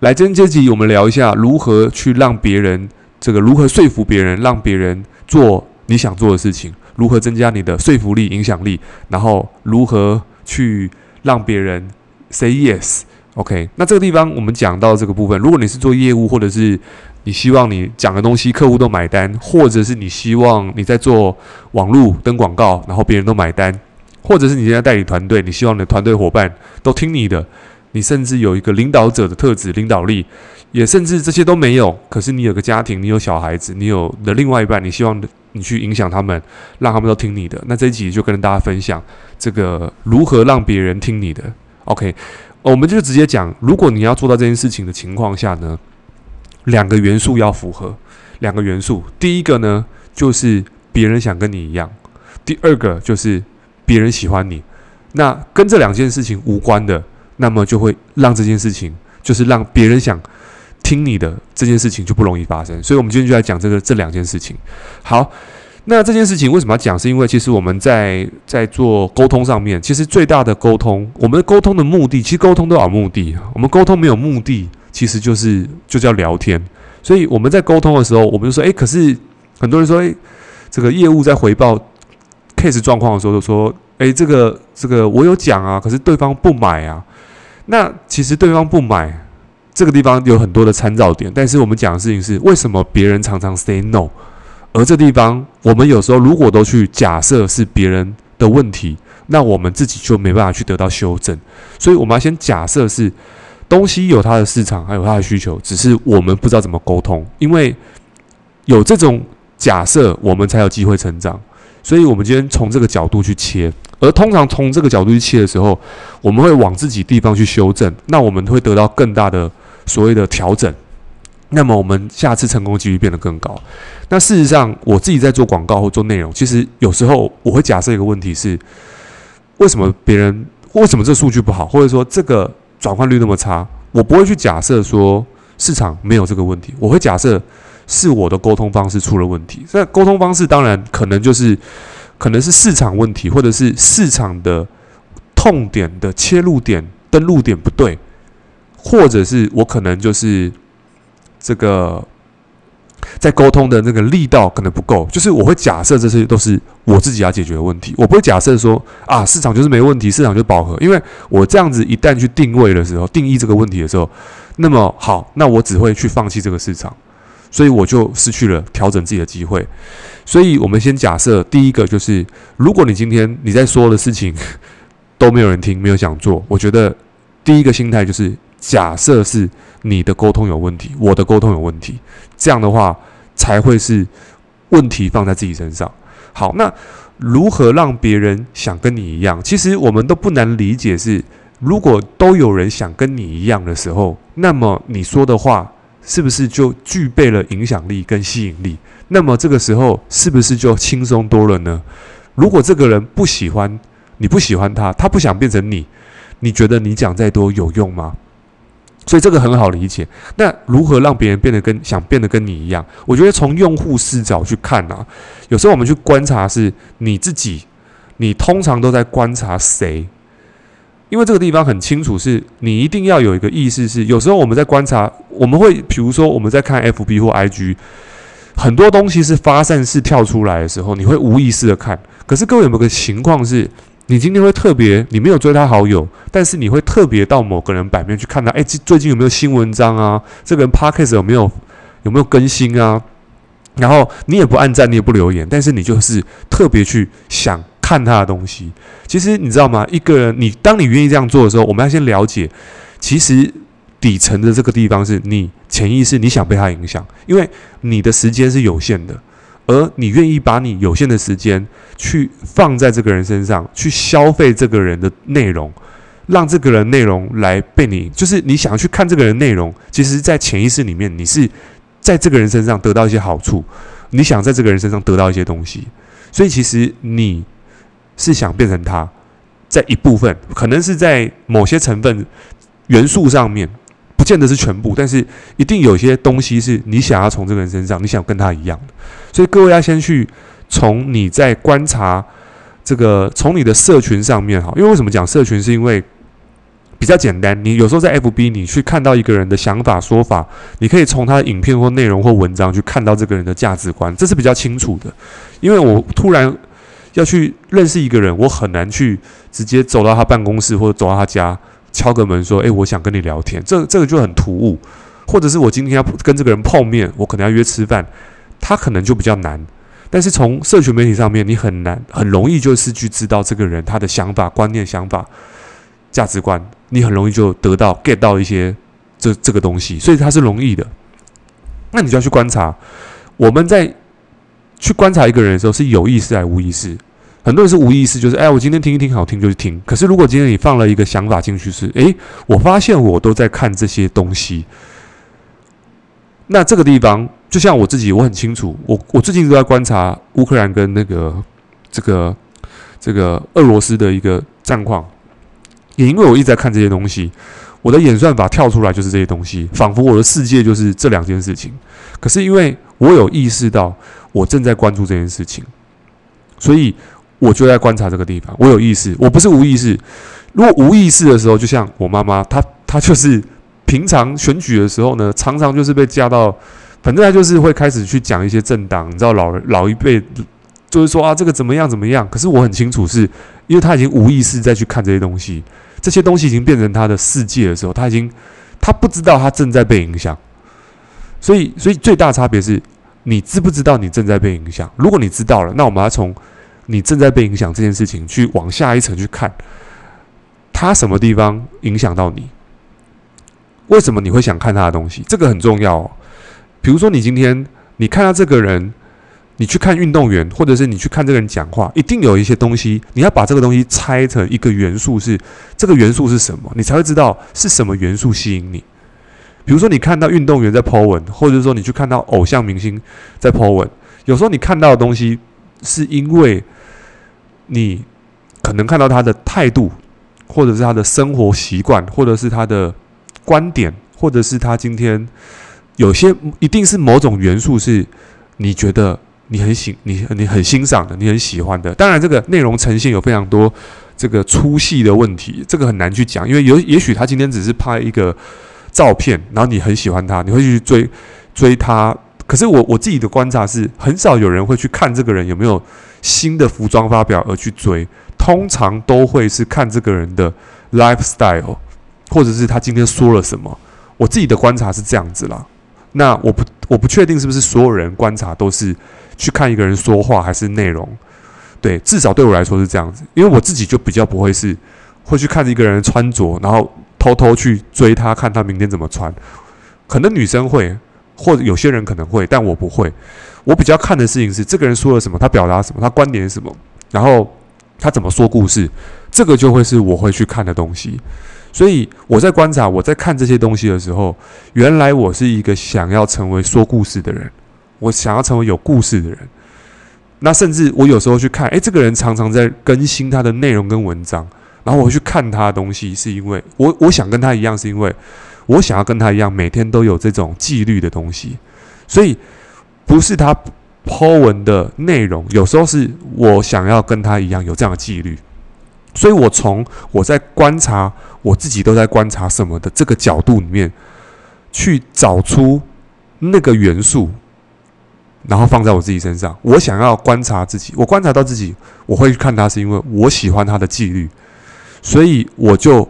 来，今天这集我们聊一下如何去让别人这个如何说服别人，让别人做你想做的事情，如何增加你的说服力、影响力，然后如何去让别人 say yes。OK，那这个地方我们讲到这个部分，如果你是做业务，或者是你希望你讲的东西客户都买单，或者是你希望你在做网络登广告，然后别人都买单，或者是你现在代理团队，你希望你的团队伙伴都听你的。你甚至有一个领导者的特质，领导力，也甚至这些都没有。可是你有个家庭，你有小孩子，你有的另外一半，你希望你去影响他们，让他们都听你的。那这一集就跟大家分享这个如何让别人听你的。OK，我们就直接讲，如果你要做到这件事情的情况下呢，两个元素要符合。两个元素，第一个呢就是别人想跟你一样，第二个就是别人喜欢你。那跟这两件事情无关的。那么就会让这件事情，就是让别人想听你的这件事情就不容易发生。所以，我们今天就来讲这个这两件事情。好，那这件事情为什么要讲？是因为其实我们在在做沟通上面，其实最大的沟通，我们沟通的目的，其实沟通都有目的。我们沟通没有目的，其实就是就叫聊天。所以我们在沟通的时候，我们就说：诶，可是很多人说，诶，这个业务在回报 case 状况的时候，就说：诶，这个这个我有讲啊，可是对方不买啊。那其实对方不买，这个地方有很多的参照点，但是我们讲的事情是为什么别人常常 say no，而这地方我们有时候如果都去假设是别人的问题，那我们自己就没办法去得到修正。所以我们要先假设是东西有它的市场，还有它的需求，只是我们不知道怎么沟通，因为有这种假设，我们才有机会成长。所以我们今天从这个角度去切。而通常从这个角度去切的时候，我们会往自己地方去修正，那我们会得到更大的所谓的调整，那么我们下次成功几率变得更高。那事实上，我自己在做广告或做内容，其实有时候我会假设一个问题是：为什么别人为什么这数据不好，或者说这个转换率那么差？我不会去假设说市场没有这个问题，我会假设是我的沟通方式出了问题。那沟通方式当然可能就是。可能是市场问题，或者是市场的痛点的切入点、登录点不对，或者是我可能就是这个在沟通的那个力道可能不够。就是我会假设这些都是我自己要解决的问题，我不会假设说啊市场就是没问题，市场就饱和。因为我这样子一旦去定位的时候，定义这个问题的时候，那么好，那我只会去放弃这个市场。所以我就失去了调整自己的机会。所以我们先假设，第一个就是，如果你今天你在说的事情都没有人听，没有想做，我觉得第一个心态就是假设是你的沟通有问题，我的沟通有问题，这样的话才会是问题放在自己身上。好，那如何让别人想跟你一样？其实我们都不难理解是，如果都有人想跟你一样的时候，那么你说的话。是不是就具备了影响力跟吸引力？那么这个时候是不是就轻松多了呢？如果这个人不喜欢，你不喜欢他，他不想变成你，你觉得你讲再多有用吗？所以这个很好理解。那如何让别人变得跟想变得跟你一样？我觉得从用户视角去看啊，有时候我们去观察是你自己，你通常都在观察谁？因为这个地方很清楚，是你一定要有一个意识，是有时候我们在观察，我们会比如说我们在看 FB 或 IG，很多东西是发散式跳出来的时候，你会无意识的看。可是各位有没有个情况是，你今天会特别，你没有追他好友，但是你会特别到某个人版面去看他，哎，最近有没有新文章啊？这个人 Podcast 有没有有没有更新啊？然后你也不按赞，你也不留言，但是你就是特别去想。看他的东西，其实你知道吗？一个人，你当你愿意这样做的时候，我们要先了解，其实底层的这个地方是你潜意识，你想被他影响，因为你的时间是有限的，而你愿意把你有限的时间去放在这个人身上，去消费这个人的内容，让这个人内容来被你，就是你想要去看这个人内容，其实，在潜意识里面，你是在这个人身上得到一些好处，你想在这个人身上得到一些东西，所以其实你。是想变成他，在一部分，可能是在某些成分元素上面，不见得是全部，但是一定有些东西是你想要从这个人身上，你想跟他一样的。所以各位要先去从你在观察这个，从你的社群上面哈，因为为什么讲社群？是因为比较简单。你有时候在 FB，你去看到一个人的想法、说法，你可以从他的影片或内容或文章去看到这个人的价值观，这是比较清楚的。因为我突然要去认识一个人，我很难去直接走到他办公室或者走到他家敲个门说：“诶，我想跟你聊天。”这这个就很突兀。或者是我今天要跟这个人碰面，我可能要约吃饭，他可能就比较难。但是从社群媒体上面，你很难很容易就是去知道这个人他的想法、观念、想法、价值观，你很容易就得到 get 到一些这这个东西，所以它是容易的。那你就要去观察，我们在去观察一个人的时候是有意识还是无意识？很多人是无意识，就是哎，我今天听一听好听就去听。可是如果今天你放了一个想法进去，是哎，我发现我都在看这些东西。那这个地方，就像我自己，我很清楚，我我最近都在观察乌克兰跟那个这个这个俄罗斯的一个战况，也因为我一直在看这些东西，我的演算法跳出来就是这些东西，仿佛我的世界就是这两件事情。可是因为我有意识到我正在关注这件事情，所以我就在观察这个地方。我有意识，我不是无意识。如果无意识的时候，就像我妈妈，她她就是。平常选举的时候呢，常常就是被加到，反正她就是会开始去讲一些政党，你知道老人老一辈就是说啊，这个怎么样怎么样。可是我很清楚是，因为他已经无意识再去看这些东西，这些东西已经变成他的世界的时候，他已经他不知道他正在被影响。所以，所以最大差别是你知不知道你正在被影响？如果你知道了，那我们要从你正在被影响这件事情去往下一层去看，他什么地方影响到你？为什么你会想看他的东西？这个很重要哦。比如说，你今天你看到这个人，你去看运动员，或者是你去看这个人讲话，一定有一些东西，你要把这个东西拆成一个元素是，是这个元素是什么，你才会知道是什么元素吸引你。比如说，你看到运动员在 po 文，或者说你去看到偶像明星在 po 文，有时候你看到的东西，是因为你可能看到他的态度，或者是他的生活习惯，或者是他的。观点，或者是他今天有些一定是某种元素，是你觉得你很喜你你很欣赏的，你很喜欢的。当然，这个内容呈现有非常多这个粗细的问题，这个很难去讲，因为有也许他今天只是拍一个照片，然后你很喜欢他，你会去追追他。可是我我自己的观察是，很少有人会去看这个人有没有新的服装发表而去追，通常都会是看这个人的 lifestyle。或者是他今天说了什么，我自己的观察是这样子啦。那我不我不确定是不是所有人观察都是去看一个人说话还是内容。对，至少对我来说是这样子，因为我自己就比较不会是会去看一个人穿着，然后偷偷去追他，看他明天怎么穿。可能女生会，或者有些人可能会，但我不会。我比较看的事情是这个人说了什么，他表达什么，他观点什么，然后他怎么说故事，这个就会是我会去看的东西。所以我在观察，我在看这些东西的时候，原来我是一个想要成为说故事的人，我想要成为有故事的人。那甚至我有时候去看，诶，这个人常常在更新他的内容跟文章，然后我去看他的东西，是因为我我想跟他一样，是因为我想要跟他一样，每天都有这种纪律的东西。所以不是他 po 文的内容，有时候是我想要跟他一样有这样的纪律。所以，我从我在观察我自己都在观察什么的这个角度里面，去找出那个元素，然后放在我自己身上。我想要观察自己，我观察到自己，我会去看他，是因为我喜欢他的纪律，所以我就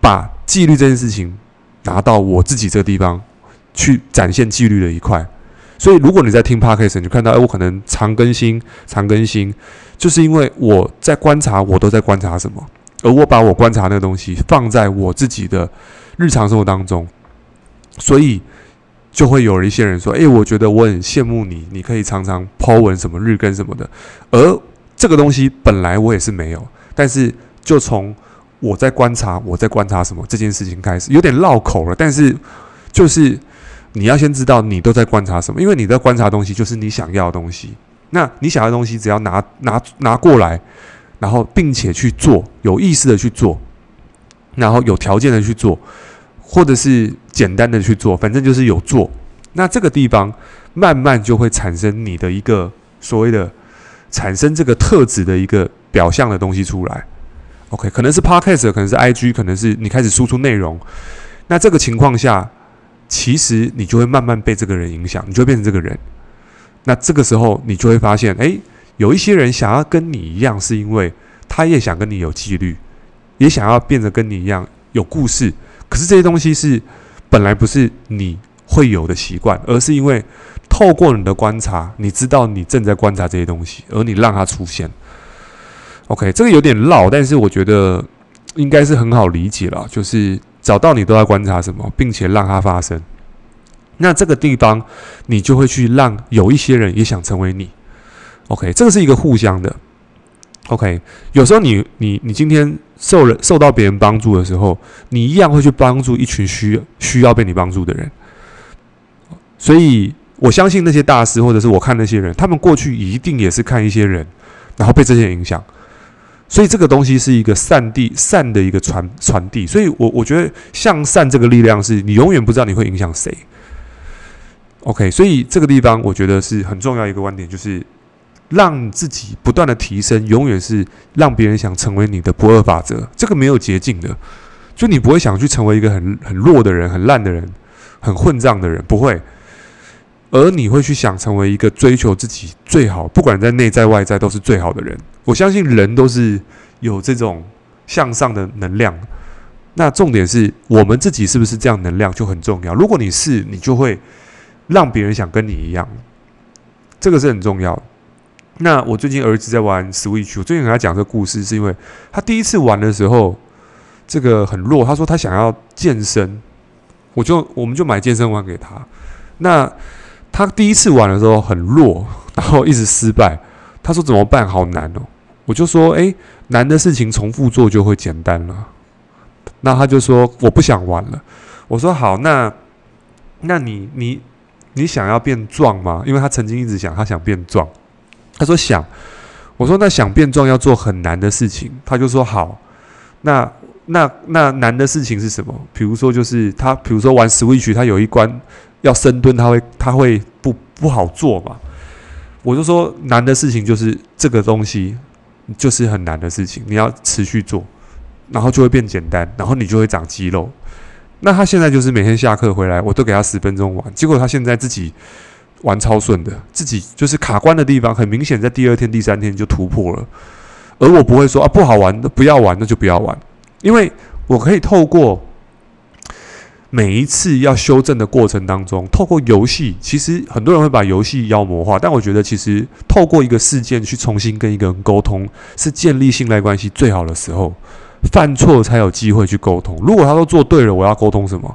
把纪律这件事情拿到我自己这个地方去展现纪律的一块。所以，如果你在听 Podcast，你就看到，哎，我可能常更新，常更新，就是因为我在观察，我都在观察什么，而我把我观察那个东西放在我自己的日常生活当中，所以就会有一些人说，哎，我觉得我很羡慕你，你可以常常 po 文什么日更什么的，而这个东西本来我也是没有，但是就从我在观察，我在观察什么这件事情开始，有点绕口了，但是就是。你要先知道你都在观察什么，因为你在观察东西就是你想要的东西。那你想要的东西，只要拿拿拿过来，然后并且去做，有意识的去做，然后有条件的去做，或者是简单的去做，反正就是有做。那这个地方慢慢就会产生你的一个所谓的产生这个特质的一个表象的东西出来。OK，可能是 Podcast，可能是 IG，可能是你开始输出内容。那这个情况下，其实你就会慢慢被这个人影响，你就会变成这个人。那这个时候，你就会发现，诶，有一些人想要跟你一样，是因为他也想跟你有纪律，也想要变得跟你一样有故事。可是这些东西是本来不是你会有的习惯，而是因为透过你的观察，你知道你正在观察这些东西，而你让它出现。OK，这个有点绕，但是我觉得应该是很好理解了，就是找到你都在观察什么，并且让它发生。那这个地方，你就会去让有一些人也想成为你。OK，这个是一个互相的。OK，有时候你你你今天受人受到别人帮助的时候，你一样会去帮助一群需需要被你帮助的人。所以我相信那些大师，或者是我看那些人，他们过去一定也是看一些人，然后被这些人影响。所以这个东西是一个善地善的一个传传递。所以我我觉得向善这个力量是你永远不知道你会影响谁。OK，所以这个地方我觉得是很重要一个观点，就是让自己不断的提升，永远是让别人想成为你的不二法则。这个没有捷径的，就你不会想去成为一个很很弱的人、很烂的人、很混账的人，不会。而你会去想成为一个追求自己最好，不管在内在外在都是最好的人。我相信人都是有这种向上的能量。那重点是我们自己是不是这样能量就很重要。如果你是，你就会。让别人想跟你一样，这个是很重要。那我最近儿子在玩 Switch，我最近跟他讲这个故事，是因为他第一次玩的时候，这个很弱。他说他想要健身，我就我们就买健身环给他。那他第一次玩的时候很弱，然后一直失败。他说怎么办？好难哦。我就说，诶，难的事情重复做就会简单了。那他就说我不想玩了。我说好，那那你你。你想要变壮吗？因为他曾经一直想，他想变壮。他说想，我说那想变壮要做很难的事情。他就说好，那那那难的事情是什么？比如说就是他，比如说玩 Switch，他有一关要深蹲，他会他会不不好做嘛。我就说难的事情就是这个东西，就是很难的事情，你要持续做，然后就会变简单，然后你就会长肌肉。那他现在就是每天下课回来，我都给他十分钟玩，结果他现在自己玩超顺的，自己就是卡关的地方，很明显在第二天、第三天就突破了。而我不会说啊不好玩，那不要玩，那就不要玩，因为我可以透过每一次要修正的过程当中，透过游戏，其实很多人会把游戏妖魔化，但我觉得其实透过一个事件去重新跟一个人沟通，是建立信赖关系最好的时候。犯错才有机会去沟通。如果他都做对了，我要沟通什么？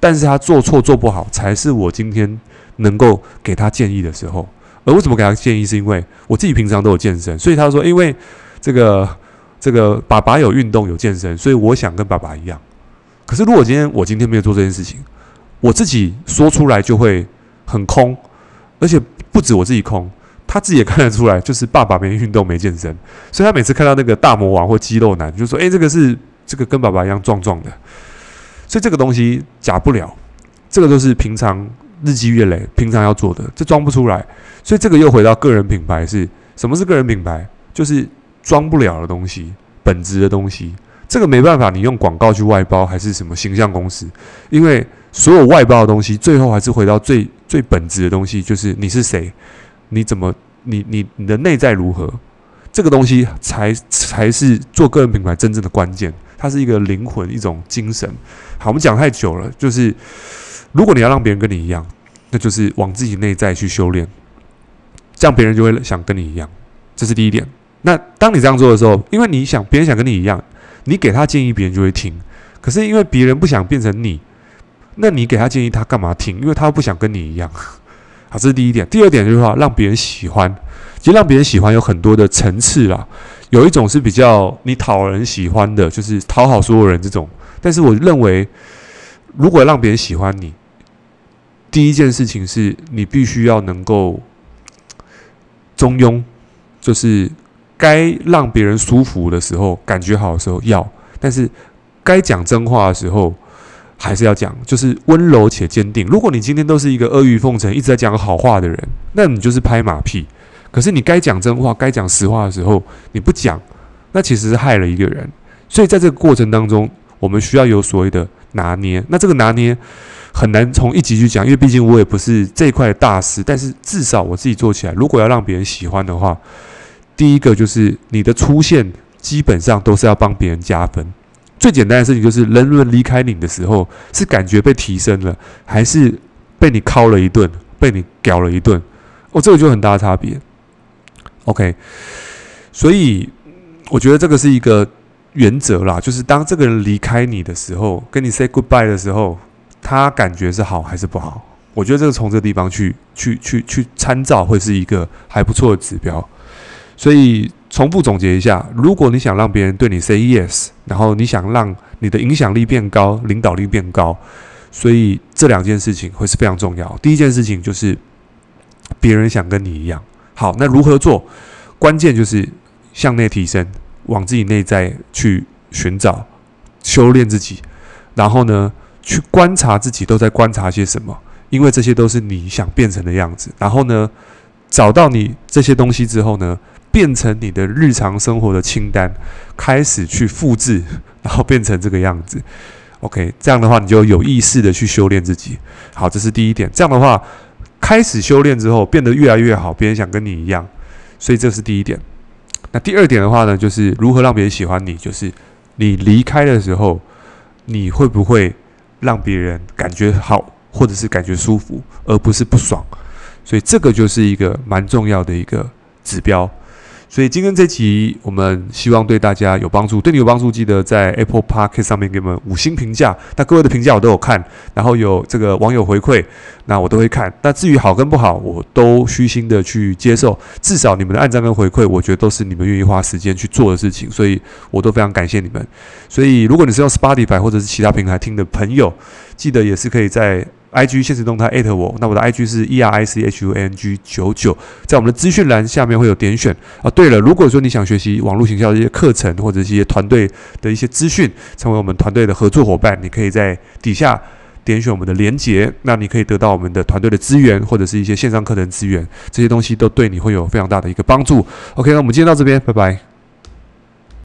但是他做错做不好，才是我今天能够给他建议的时候。而为什么给他建议？是因为我自己平常都有健身，所以他说，因为这个这个爸爸有运动有健身，所以我想跟爸爸一样。可是如果今天我今天没有做这件事情，我自己说出来就会很空，而且不止我自己空。他自己也看得出来，就是爸爸没运动、没健身，所以他每次看到那个大魔王或肌肉男，就说：“诶，这个是这个跟爸爸一样壮壮的。”所以这个东西假不了，这个都是平常日积月累、平常要做的，这装不出来。所以这个又回到个人品牌，是什么是个人品牌？就是装不了的东西，本质的东西。这个没办法，你用广告去外包，还是什么形象公司？因为所有外包的东西，最后还是回到最最本质的东西，就是你是谁。你怎么？你你你的内在如何？这个东西才才是做个人品牌真正的关键。它是一个灵魂，一种精神。好，我们讲太久了。就是如果你要让别人跟你一样，那就是往自己内在去修炼，这样别人就会想跟你一样。这是第一点。那当你这样做的时候，因为你想别人想跟你一样，你给他建议，别人就会听。可是因为别人不想变成你，那你给他建议，他干嘛听？因为他不想跟你一样。好，这是第一点。第二点就是说，让别人喜欢。其实让别人喜欢有很多的层次啦。有一种是比较你讨人喜欢的，就是讨好所有人这种。但是我认为，如果让别人喜欢你，第一件事情是你必须要能够中庸，就是该让别人舒服的时候，感觉好的时候要，但是该讲真话的时候。还是要讲，就是温柔且坚定。如果你今天都是一个阿谀奉承、一直在讲好话的人，那你就是拍马屁。可是你该讲真话、该讲实话的时候，你不讲，那其实是害了一个人。所以在这个过程当中，我们需要有所谓的拿捏。那这个拿捏很难从一集去讲，因为毕竟我也不是这一块的大师。但是至少我自己做起来，如果要让别人喜欢的话，第一个就是你的出现基本上都是要帮别人加分。最简单的事情就是，人们离开你的时候，是感觉被提升了，还是被你敲了一顿，被你屌了一顿？哦，这个就很大的差别。OK，所以我觉得这个是一个原则啦，就是当这个人离开你的时候，跟你 say goodbye 的时候，他感觉是好还是不好？我觉得这个从这个地方去去去去参照，会是一个还不错的指标。所以重复总结一下，如果你想让别人对你 say yes，然后你想让你的影响力变高，领导力变高，所以这两件事情会是非常重要。第一件事情就是别人想跟你一样。好，那如何做？关键就是向内提升，往自己内在去寻找、修炼自己，然后呢，去观察自己都在观察些什么，因为这些都是你想变成的样子。然后呢，找到你这些东西之后呢，变成你的日常生活的清单，开始去复制，然后变成这个样子。OK，这样的话，你就有意识的去修炼自己。好，这是第一点。这样的话。开始修炼之后，变得越来越好，别人想跟你一样，所以这是第一点。那第二点的话呢，就是如何让别人喜欢你，就是你离开的时候，你会不会让别人感觉好，或者是感觉舒服，而不是不爽。所以这个就是一个蛮重要的一个指标。所以今天这集我们希望对大家有帮助，对你有帮助，记得在 Apple Park 上面给我们五星评价。那各位的评价我都有看，然后有这个网友回馈，那我都会看。那至于好跟不好，我都虚心的去接受。至少你们的按赞跟回馈，我觉得都是你们愿意花时间去做的事情，所以我都非常感谢你们。所以如果你是用 Spotify 或者是其他平台听的朋友，记得也是可以在。I G 限时动态艾特我，那我的 I G 是 E R I C H U N G 九九，在我们的资讯栏下面会有点选啊。对了，如果说你想学习网络行销的一些课程或者是一些团队的一些资讯，成为我们团队的合作伙伴，你可以在底下点选我们的连结，那你可以得到我们的团队的资源或者是一些线上课程资源，这些东西都对你会有非常大的一个帮助。OK，那我们今天到这边，拜拜。